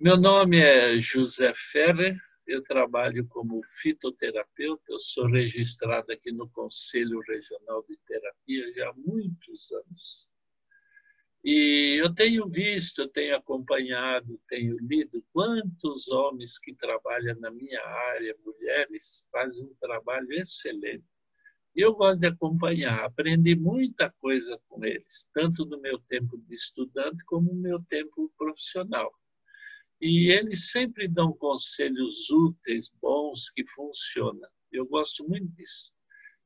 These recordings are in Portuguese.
Meu nome é José Ferrer, eu trabalho como fitoterapeuta, eu sou registrado aqui no Conselho Regional de Terapia já há muitos anos. E eu tenho visto, eu tenho acompanhado, tenho lido quantos homens que trabalham na minha área, mulheres, fazem um trabalho excelente. E eu gosto de acompanhar, aprendi muita coisa com eles, tanto no meu tempo de estudante como no meu tempo profissional. E eles sempre dão conselhos úteis, bons, que funcionam. Eu gosto muito disso.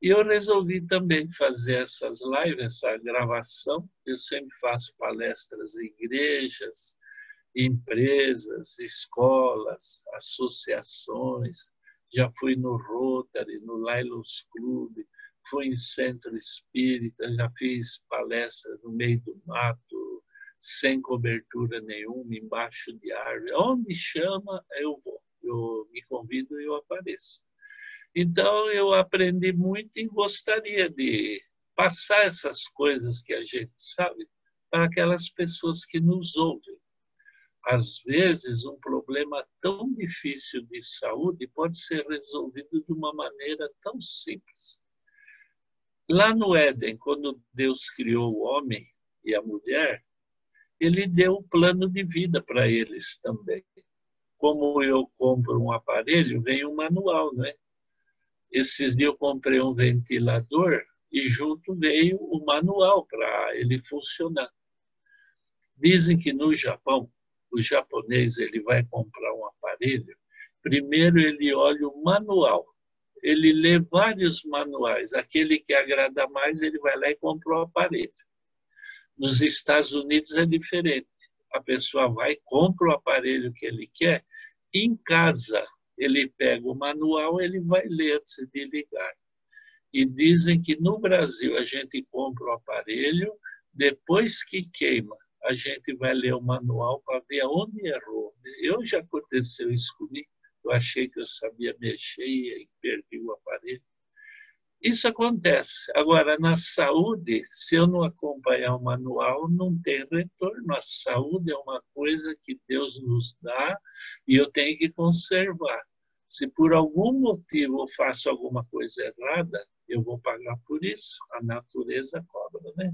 E eu resolvi também fazer essas lives, essa gravação. Eu sempre faço palestras em igrejas, empresas, escolas, associações. Já fui no Rotary, no Lailos Clube, fui em centro espírita, já fiz palestras no meio do mato, sem cobertura nenhuma, embaixo de árvore. Onde chama, eu vou. Eu me convido e eu apareço. Então, eu aprendi muito e gostaria de passar essas coisas que a gente sabe para aquelas pessoas que nos ouvem. Às vezes, um problema tão difícil de saúde pode ser resolvido de uma maneira tão simples. Lá no Éden, quando Deus criou o homem e a mulher, ele deu um plano de vida para eles também. Como eu compro um aparelho, vem um manual, né? Esses dias eu comprei um ventilador e junto veio o manual para ele funcionar. Dizem que no Japão, o japonês ele vai comprar um aparelho, primeiro ele olha o manual. Ele lê vários manuais. Aquele que agrada mais, ele vai lá e compra o aparelho. Nos Estados Unidos é diferente. A pessoa vai, compra o aparelho que ele quer, em casa ele pega o manual, ele vai ler antes de ligar. E dizem que no Brasil a gente compra o aparelho, depois que queima, a gente vai ler o manual para ver aonde errou. Eu já aconteceu isso comigo. Eu achei que eu sabia mexer e perdi o aparelho. Isso acontece. Agora, na saúde, se eu não acompanhar o manual, não tem retorno. A saúde é uma coisa que Deus nos dá e eu tenho que conservar. Se por algum motivo eu faço alguma coisa errada, eu vou pagar por isso. A natureza cobra, né?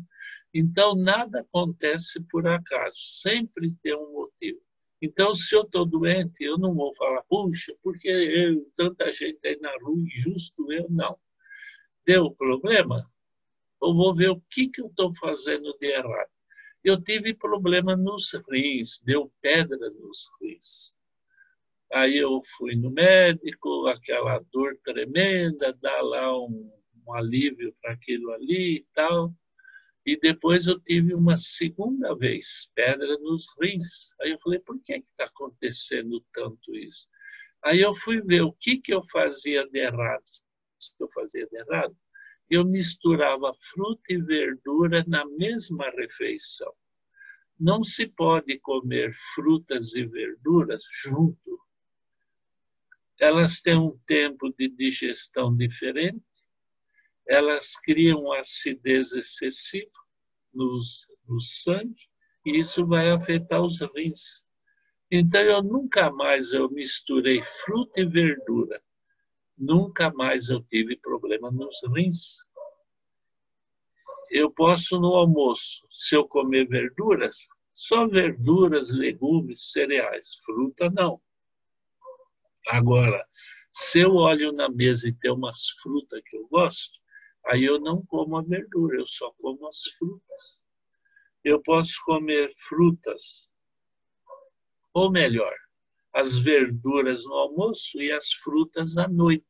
Então, nada acontece por acaso. Sempre tem um motivo. Então, se eu estou doente, eu não vou falar, puxa, porque eu, tanta gente aí na rua, injusto eu, não deu problema, eu vou ver o que, que eu estou fazendo de errado. Eu tive problema nos rins, deu pedra nos rins. Aí eu fui no médico, aquela dor tremenda, dá lá um, um alívio para aquilo ali e tal. E depois eu tive uma segunda vez, pedra nos rins. Aí eu falei, por que está acontecendo tanto isso? Aí eu fui ver o que, que eu fazia de errado que eu fazia de errado, eu misturava fruta e verdura na mesma refeição. Não se pode comer frutas e verduras junto. Elas têm um tempo de digestão diferente, elas criam acidez excessiva no, no sangue e isso vai afetar os rins. Então eu nunca mais eu misturei fruta e verdura nunca mais eu tive problema nos rins. Eu posso no almoço, se eu comer verduras, só verduras, legumes, cereais, fruta não. Agora, se eu olho na mesa e tem umas frutas que eu gosto, aí eu não como a verdura, eu só como as frutas. Eu posso comer frutas, ou melhor, as verduras no almoço e as frutas à noite.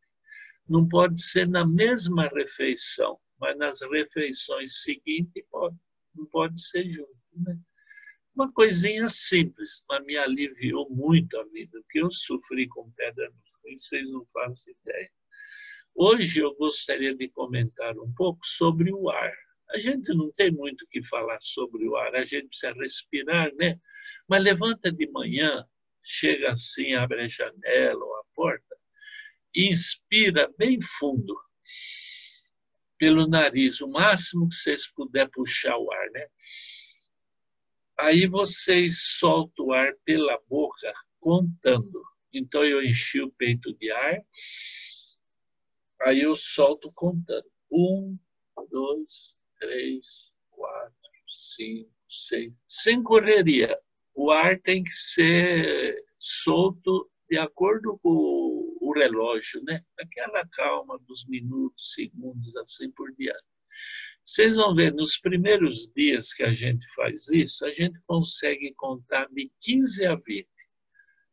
Não pode ser na mesma refeição, mas nas refeições seguintes pode. Não pode ser junto. Né? Uma coisinha simples, mas me aliviou muito a vida, porque eu sofri com pedra no vocês não fazem ideia. Hoje eu gostaria de comentar um pouco sobre o ar. A gente não tem muito o que falar sobre o ar, a gente precisa respirar, né? Mas levanta de manhã, chega assim, abre a janela ou a porta, inspira bem fundo pelo nariz, o máximo que vocês puder puxar o ar, né? Aí vocês soltam o ar pela boca contando. Então eu enchi o peito de ar, aí eu solto contando. Um, dois, três, quatro, cinco, seis. Sem correria. O ar tem que ser solto de acordo com relógio, né? Aquela calma dos minutos, segundos, assim por diante. Vocês vão ver, nos primeiros dias que a gente faz isso, a gente consegue contar de 15 a 20.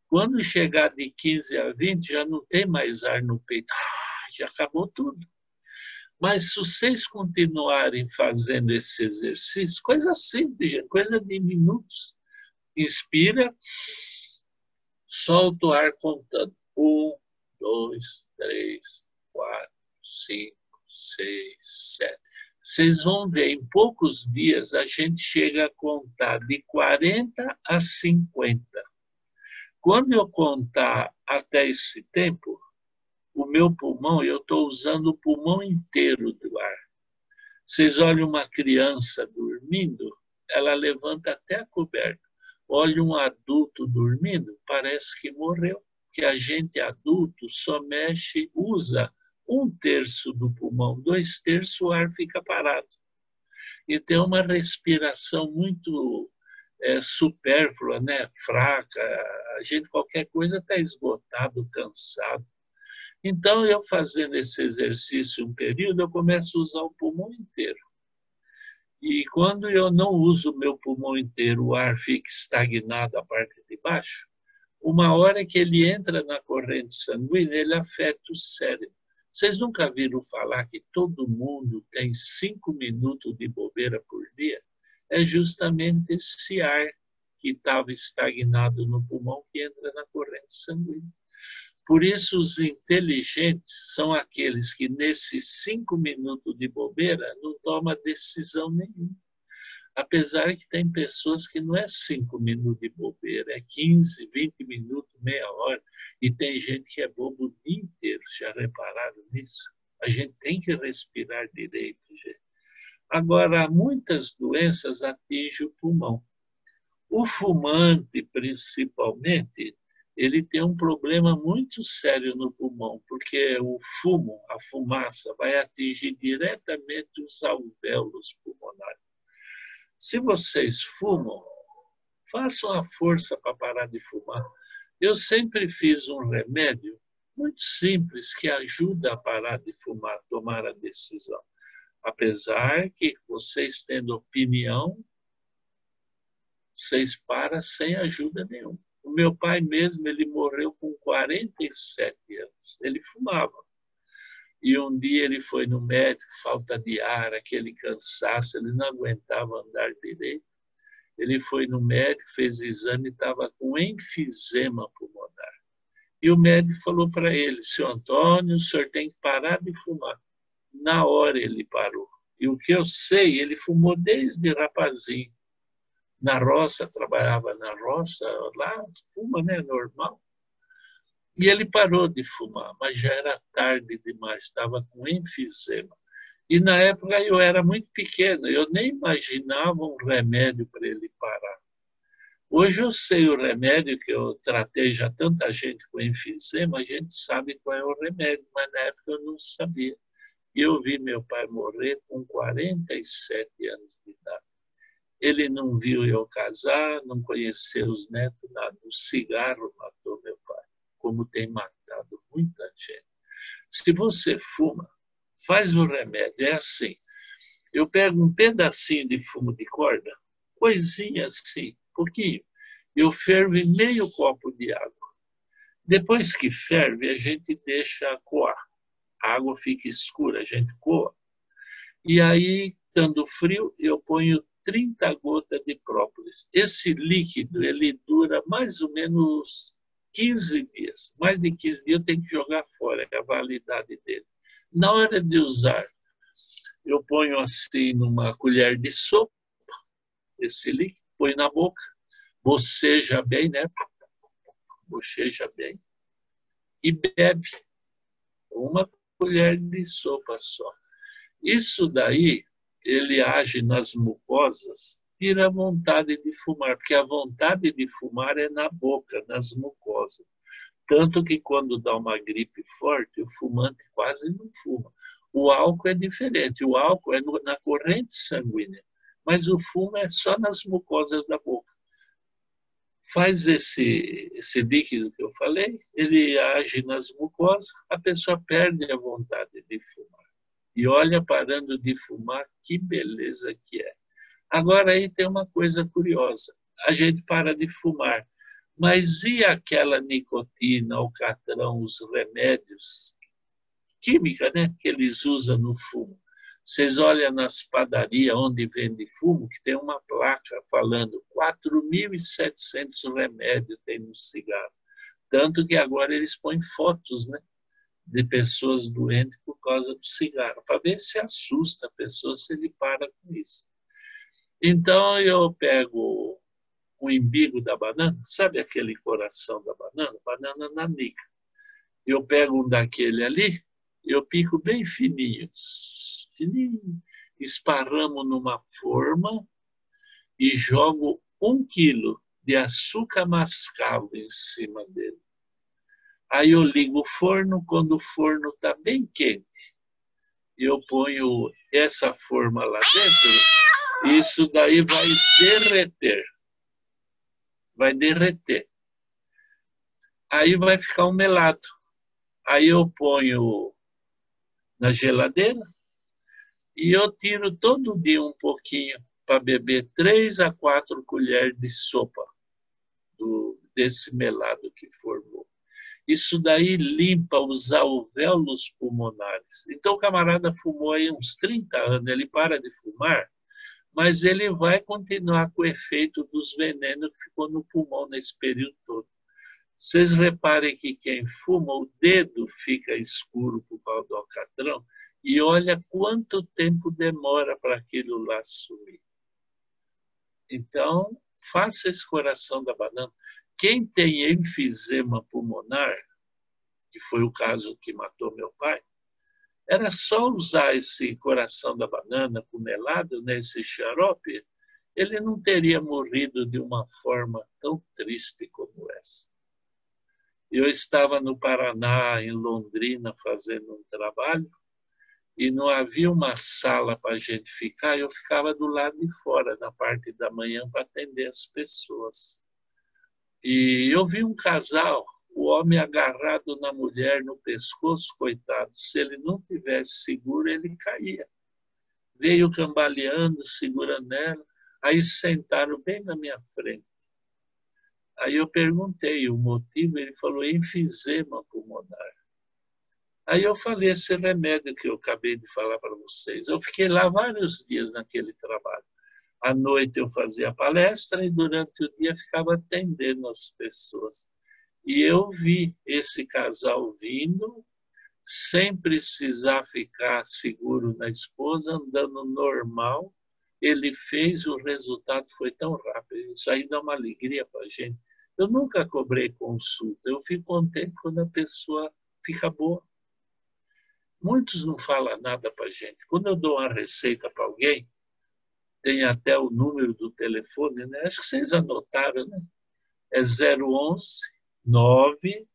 Quando chegar de 15 a 20, já não tem mais ar no peito. Ah, já acabou tudo. Mas se vocês continuarem fazendo esse exercício, coisa simples, coisa de minutos. Inspira, solta o ar contando. Um, dois, três, quatro, cinco, seis, sete. Vocês vão ver, em poucos dias a gente chega a contar de 40 a 50. Quando eu contar até esse tempo, o meu pulmão, eu estou usando o pulmão inteiro do ar. Vocês olham uma criança dormindo, ela levanta até a coberta. Olha um adulto dormindo, parece que morreu. Que a gente adulto só mexe, usa um terço do pulmão, dois terços o ar fica parado. E tem uma respiração muito é, supérflua, né? fraca. A gente, qualquer coisa, está esgotado, cansado. Então, eu fazendo esse exercício um período, eu começo a usar o pulmão inteiro. E quando eu não uso o meu pulmão inteiro, o ar fica estagnado a parte de baixo, uma hora que ele entra na corrente sanguínea, ele afeta o cérebro. Vocês nunca viram falar que todo mundo tem cinco minutos de bobeira por dia? É justamente esse ar que estava estagnado no pulmão que entra na corrente sanguínea. Por isso, os inteligentes são aqueles que, nesses cinco minutos de bobeira, não tomam decisão nenhuma. Apesar que tem pessoas que não é cinco minutos de bobeira, é 15, 20 minutos, meia hora. E tem gente que é bobo o dia inteiro. Já repararam nisso? A gente tem que respirar direito, gente. Agora, muitas doenças atingem o pulmão. O fumante, principalmente, ele tem um problema muito sério no pulmão, porque o fumo, a fumaça, vai atingir diretamente os alvéolos pulmonares. Se vocês fumam, façam a força para parar de fumar. Eu sempre fiz um remédio muito simples que ajuda a parar de fumar, tomar a decisão. Apesar que vocês tendo opinião, vocês param sem ajuda nenhuma. O meu pai mesmo, ele morreu com 47 anos. Ele fumava. E um dia ele foi no médico, falta de ar, aquele cansaço, ele não aguentava andar direito. Ele foi no médico, fez exame estava com enfisema pulmonar. E o médico falou para ele: Seu Antônio, o senhor tem que parar de fumar. Na hora ele parou. E o que eu sei, ele fumou desde rapazinho na roça, trabalhava na roça, lá fuma, né, normal. E ele parou de fumar, mas já era tarde demais, estava com enfisema. E na época eu era muito pequeno, eu nem imaginava um remédio para ele parar. Hoje eu sei o remédio que eu tratei já tanta gente com enfisema, a gente sabe qual é o remédio, mas na época eu não sabia. E eu vi meu pai morrer com 47 anos de idade. Ele não viu eu casar, não conheceu os netos, nada. O cigarro matou meu pai, como tem matado muita gente. Se você fuma, faz o remédio. É assim. Eu pego um pedacinho de fumo de corda, coisinha assim, pouquinho. Eu fervo em meio copo de água. Depois que ferve, a gente deixa coar. A água fica escura, a gente coa. E aí, estando frio, eu ponho 30 gotas de própolis. Esse líquido ele dura mais ou menos 15 dias. Mais de 15 dias eu tenho que jogar fora, é a validade dele. Na hora de usar, eu ponho assim numa colher de sopa esse líquido, põe na boca, boceja bem, né? Bocheja bem e bebe uma colher de sopa só. Isso daí ele age nas mucosas tira a vontade de fumar, porque a vontade de fumar é na boca, nas mucosas. Tanto que quando dá uma gripe forte, o fumante quase não fuma. O álcool é diferente, o álcool é na corrente sanguínea, mas o fumo é só nas mucosas da boca. Faz esse, esse líquido que eu falei, ele age nas mucosas, a pessoa perde a vontade de fumar. E olha, parando de fumar, que beleza que é. Agora aí tem uma coisa curiosa. A gente para de fumar, mas e aquela nicotina, o catrão, os remédios química, né, que eles usam no fumo? Vocês olham nas padarias onde vende fumo, que tem uma placa falando 4.700 remédios tem no cigarro. Tanto que agora eles põem fotos, né? de pessoas doentes por causa do cigarro, para ver se assusta a pessoa se ele para com isso. Então eu pego o embigo da banana, sabe aquele coração da banana? Banana nanica. Eu pego um daquele ali, eu pico bem fininho, fininho, esparramo numa forma e jogo um quilo de açúcar mascavo em cima dele. Aí eu ligo o forno, quando o forno está bem quente, eu ponho essa forma lá dentro, isso daí vai derreter. Vai derreter. Aí vai ficar um melado. Aí eu ponho na geladeira e eu tiro todo dia um pouquinho para beber três a quatro colheres de sopa do, desse melado que formou. Isso daí limpa os alvéolos pulmonares. Então o camarada fumou aí uns 30 anos, ele para de fumar, mas ele vai continuar com o efeito dos venenos que ficou no pulmão nesse período todo. Vocês reparem que quem fuma, o dedo fica escuro por causa do alcatrão, e olha quanto tempo demora para aquilo lá sumir. Então, faça esse coração da banana. Quem tem enfisema pulmonar, que foi o caso que matou meu pai, era só usar esse coração da banana com melado, nesse né, xarope, ele não teria morrido de uma forma tão triste como essa. Eu estava no Paraná, em Londrina, fazendo um trabalho, e não havia uma sala para a gente ficar, eu ficava do lado de fora, na parte da manhã, para atender as pessoas. E eu vi um casal, o homem agarrado na mulher no pescoço, coitado. Se ele não tivesse seguro, ele caía. Veio cambaleando, segurando ela. Aí sentaram bem na minha frente. Aí eu perguntei o motivo, ele falou enfisema pulmonar. Aí eu falei esse remédio que eu acabei de falar para vocês. Eu fiquei lá vários dias naquele trabalho. À noite eu fazia palestra e durante o dia ficava atendendo as pessoas. E eu vi esse casal vindo, sem precisar ficar seguro na esposa, andando normal. Ele fez, o resultado foi tão rápido. Isso aí dá uma alegria para a gente. Eu nunca cobrei consulta, eu fico contente quando a pessoa fica boa. Muitos não falam nada para a gente. Quando eu dou uma receita para alguém, tem até o número do telefone, né? Acho que vocês anotaram, né? É 011 9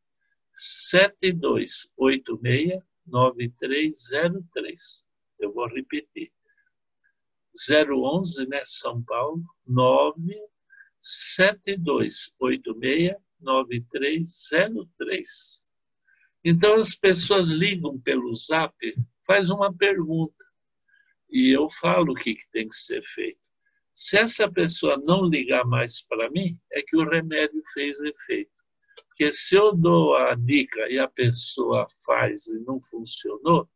7286 9303. Eu vou repetir. 011, né, São Paulo, 9 7286 9303. Então as pessoas ligam pelo Zap, faz uma pergunta e eu falo o que, que tem que ser feito. Se essa pessoa não ligar mais para mim, é que o remédio fez efeito. Porque se eu dou a dica e a pessoa faz e não funcionou,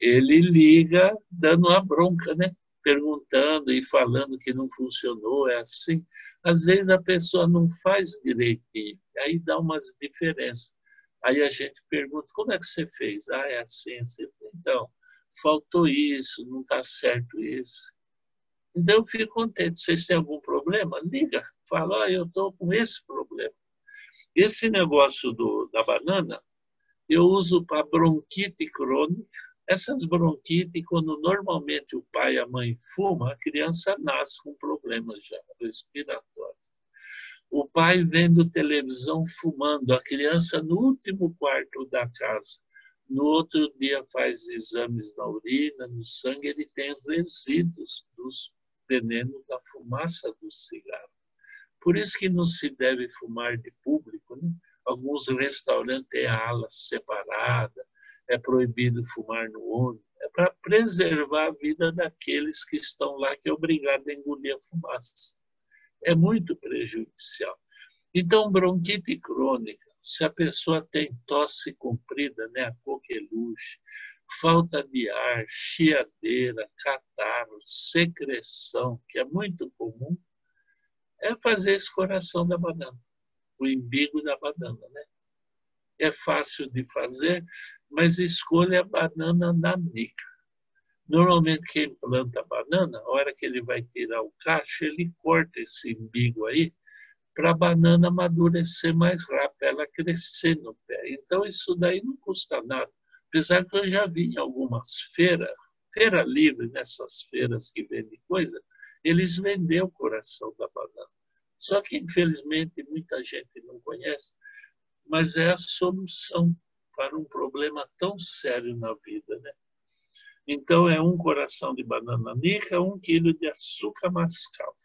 ele liga dando uma bronca, né? Perguntando e falando que não funcionou, é assim. Às vezes a pessoa não faz direitinho, aí dá umas diferenças. Aí a gente pergunta, como é que você fez? Ah, é assim, assim. Então, faltou isso, não está certo isso. Então eu fico contente. Vocês têm algum problema? Liga, fala, ah, eu estou com esse problema. Esse negócio do, da banana eu uso para bronquite crônica, Essas bronquites, quando normalmente o pai e a mãe fumam, a criança nasce com problemas já respiratórios. O pai vendo televisão fumando, a criança no último quarto da casa. No outro dia faz exames na urina, no sangue, ele tem resíduos dos venenos da fumaça do cigarro. Por isso que não se deve fumar de público. Né? Alguns restaurantes têm ala separada, é proibido fumar no ônibus. É para preservar a vida daqueles que estão lá, que é obrigado a engolir a fumaça. É muito prejudicial. Então, bronquite crônica, se a pessoa tem tosse comprida, né, a coqueluche, falta de ar, chiadeira, catarro, secreção, que é muito comum, é fazer esse coração da banana, o imbigo da banana, né? É fácil de fazer, mas escolha a banana nanica. Normalmente quem planta banana, a hora que ele vai tirar o cacho, ele corta esse imbigo aí para a banana amadurecer mais rápido, ela crescer no pé. Então isso daí não custa nada. Apesar que eu já vi em algumas feiras, feira livre, nessas feiras que vendem coisa, eles vendem o coração da banana. Só que, infelizmente, muita gente não conhece, mas é a solução para um problema tão sério na vida. Né? Então, é um coração de banana nica, um quilo de açúcar mascavo.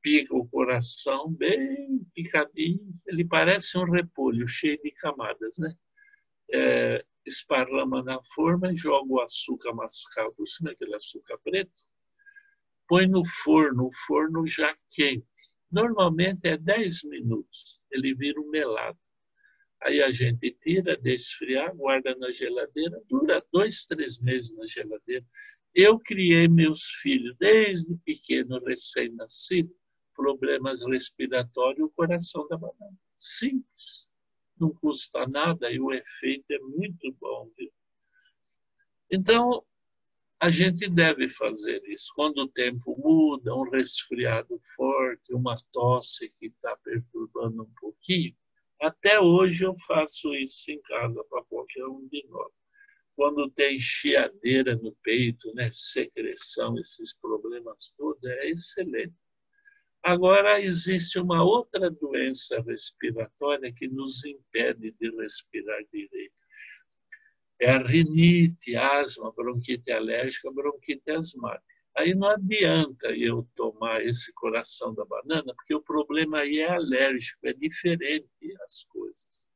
Pica o coração bem picadinho, ele parece um repolho cheio de camadas, né? É, na forma e joga o açúcar mascavo cima, aquele açúcar preto, põe no forno, o forno já quente. Normalmente é 10 minutos, ele vira um melado. Aí a gente tira, deixa esfriar, guarda na geladeira, dura dois, três meses na geladeira. Eu criei meus filhos desde pequeno, recém-nascido, problemas respiratórios, o coração da banana. Simples. Não custa nada e o efeito é muito bom. Viu? Então, a gente deve fazer isso. Quando o tempo muda, um resfriado forte, uma tosse que está perturbando um pouquinho, até hoje eu faço isso em casa para qualquer um de nós. Quando tem chiadeira no peito, né, secreção, esses problemas todos, é excelente. Agora, existe uma outra doença respiratória que nos impede de respirar direito é a rinite, asma, bronquite alérgica, bronquite asmática. Aí não adianta eu tomar esse coração da banana, porque o problema aí é alérgico, é diferente as coisas.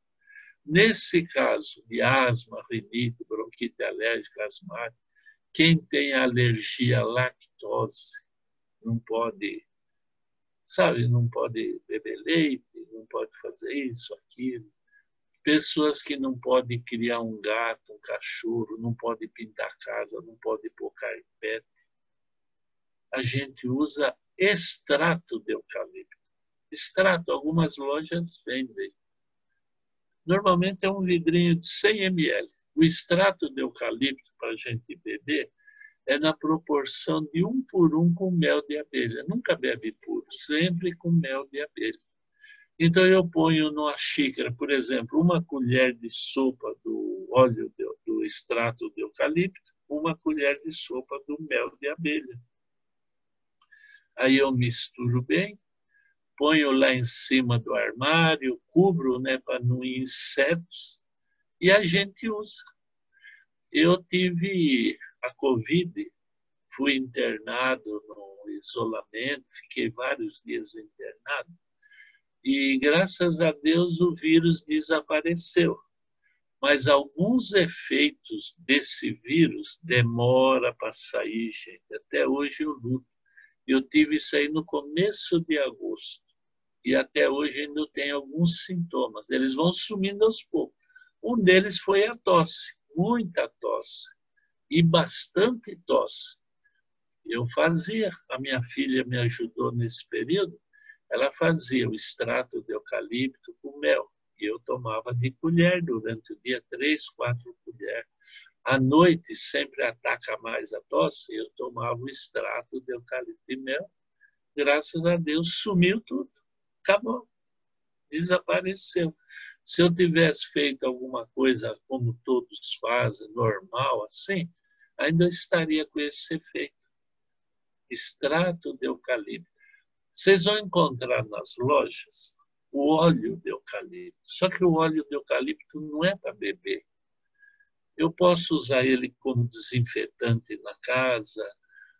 Nesse caso de asma, rinite, bronquite alérgica, asmática, quem tem alergia à lactose não pode, sabe, não pode beber leite, não pode fazer isso, aquilo pessoas que não podem criar um gato, um cachorro, não podem pintar casa, não podem pôr carpete. A gente usa extrato de eucalipto. Extrato, algumas lojas vendem. Normalmente é um vidrinho de 100 ml. O extrato de eucalipto para a gente beber é na proporção de um por um com mel de abelha. Nunca bebe puro, sempre com mel de abelha. Então, eu ponho numa xícara, por exemplo, uma colher de sopa do óleo do, do extrato de eucalipto, uma colher de sopa do mel de abelha. Aí eu misturo bem, ponho lá em cima do armário, cubro né, para não insetos, e a gente usa. Eu tive a Covid, fui internado no isolamento, fiquei vários dias internado e graças a Deus o vírus desapareceu. Mas alguns efeitos desse vírus demora para sair, gente. Até hoje eu luto. Eu tive isso aí no começo de agosto. E até hoje ainda tenho alguns sintomas. Eles vão sumindo aos poucos. Um deles foi a tosse, muita tosse. E bastante tosse. Eu fazia, a minha filha me ajudou nesse período, ela fazia o extrato de eucalipto com mel. E eu tomava de colher durante o dia, três, quatro colheres. À noite, sempre ataca mais a tosse, eu tomava o extrato de eucalipto e mel. Graças a Deus, sumiu tudo. Acabou. Desapareceu. Se eu tivesse feito alguma coisa como todos fazem, normal, assim, ainda estaria com esse efeito. Extrato de eucalipto. Vocês vão encontrar nas lojas o óleo de eucalipto. Só que o óleo de eucalipto não é para beber. Eu posso usar ele como desinfetante na casa.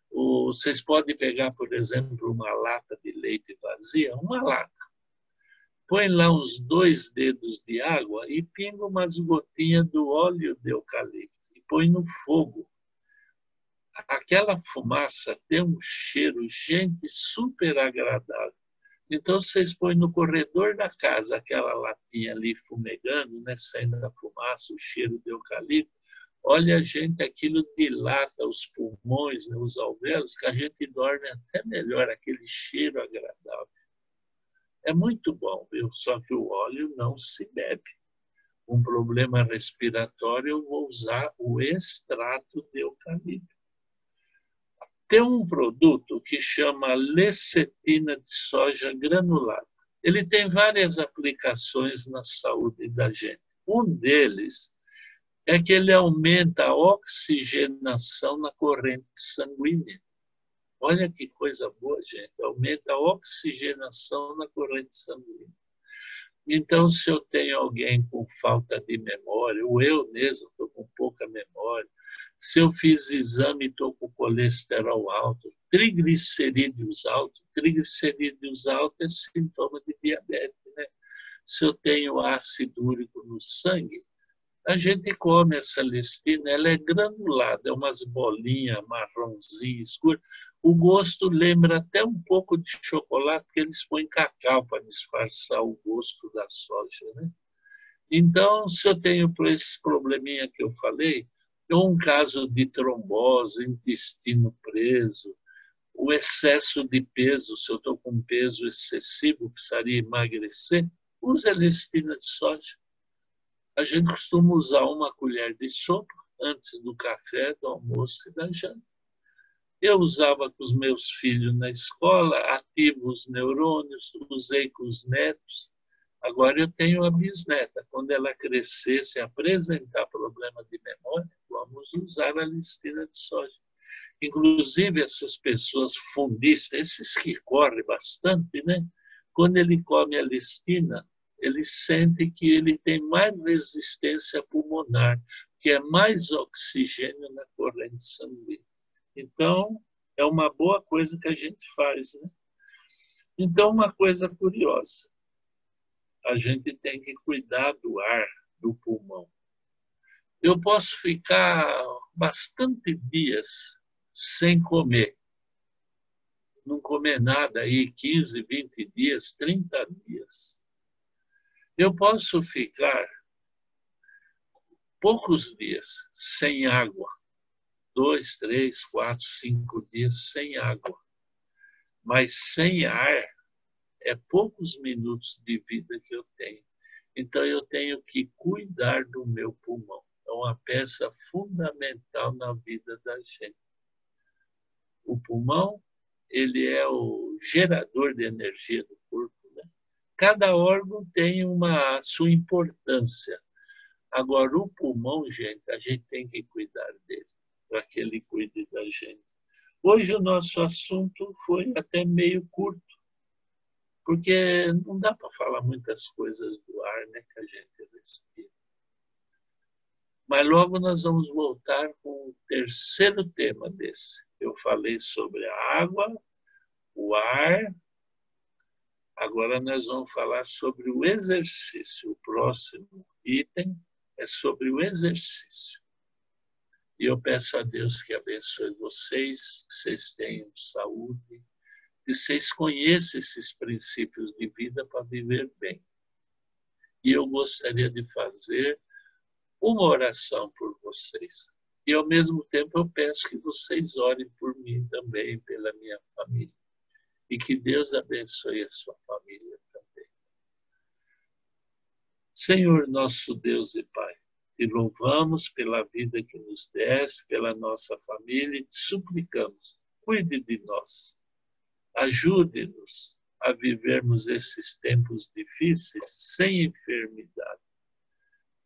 Ou vocês podem pegar, por exemplo, uma lata de leite vazia, uma lata. Põe lá uns dois dedos de água e pinga umas gotinhas do óleo de eucalipto e põe no fogo aquela fumaça tem um cheiro, gente, super agradável. Então, vocês põem no corredor da casa aquela latinha ali fumegando, né, saindo a fumaça, o cheiro de eucalipto. Olha, gente, aquilo dilata os pulmões, né, os alvéolos, que a gente dorme até melhor, aquele cheiro agradável. É muito bom, viu? Só que o óleo não se bebe. Um problema respiratório, eu vou usar o extrato de eucalipto. Tem um produto que chama lecetina de soja granulada. Ele tem várias aplicações na saúde da gente. Um deles é que ele aumenta a oxigenação na corrente sanguínea. Olha que coisa boa, gente. Aumenta a oxigenação na corrente sanguínea. Então, se eu tenho alguém com falta de memória, ou eu mesmo estou com pouca memória, se eu fiz exame e estou com colesterol alto, triglicerídeos altos, triglicerídeos altos é sintoma de diabetes, né? Se eu tenho ácido úrico no sangue, a gente come essa listina, ela é granulada, é umas bolinhas marronzinhas escuras. O gosto lembra até um pouco de chocolate, porque eles põem cacau para disfarçar o gosto da soja, né? Então, se eu tenho esse probleminha que eu falei, ou um caso de trombose, intestino preso, o excesso de peso, se eu estou com peso excessivo, precisaria emagrecer, use a lestina de soja. A gente costuma usar uma colher de sopa antes do café, do almoço e da janta. Eu usava com os meus filhos na escola, ativo os neurônios, usei com os netos. Agora eu tenho a bisneta. Quando ela crescer, se apresentar problema de memória, vamos usar a listina de soja. Inclusive, essas pessoas fundistas, esses que correm bastante, né? quando ele come a listina, ele sente que ele tem mais resistência pulmonar, que é mais oxigênio na corrente sanguínea. Então, é uma boa coisa que a gente faz. Né? Então, uma coisa curiosa: a gente tem que cuidar do ar, do pulmão eu posso ficar bastante dias sem comer. Não comer nada aí 15, 20 dias, 30 dias. Eu posso ficar poucos dias sem água. Dois, três, quatro, cinco dias sem água. Mas sem ar é poucos minutos de vida que eu tenho. Então eu tenho que cuidar do meu pulmão é uma peça fundamental na vida da gente. O pulmão, ele é o gerador de energia do corpo. Né? Cada órgão tem uma sua importância. Agora, o pulmão, gente, a gente tem que cuidar dele, para que ele cuide da gente. Hoje o nosso assunto foi até meio curto, porque não dá para falar muitas coisas do ar né, que a gente respira. Mas logo nós vamos voltar com o terceiro tema desse. Eu falei sobre a água, o ar. Agora nós vamos falar sobre o exercício. O próximo item é sobre o exercício. E eu peço a Deus que abençoe vocês, que vocês tenham saúde, que vocês conheçam esses princípios de vida para viver bem. E eu gostaria de fazer uma oração por vocês. E ao mesmo tempo eu peço que vocês orem por mim também, pela minha família. E que Deus abençoe a sua família também. Senhor nosso Deus e Pai, te louvamos pela vida que nos deste, pela nossa família e te suplicamos, cuide de nós. Ajude-nos a vivermos esses tempos difíceis sem enfermidade.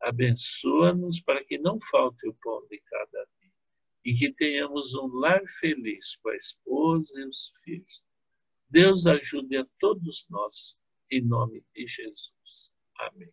Abençoa-nos para que não falte o pão de cada dia e que tenhamos um lar feliz com a esposa e os filhos. Deus ajude a todos nós, em nome de Jesus. Amém.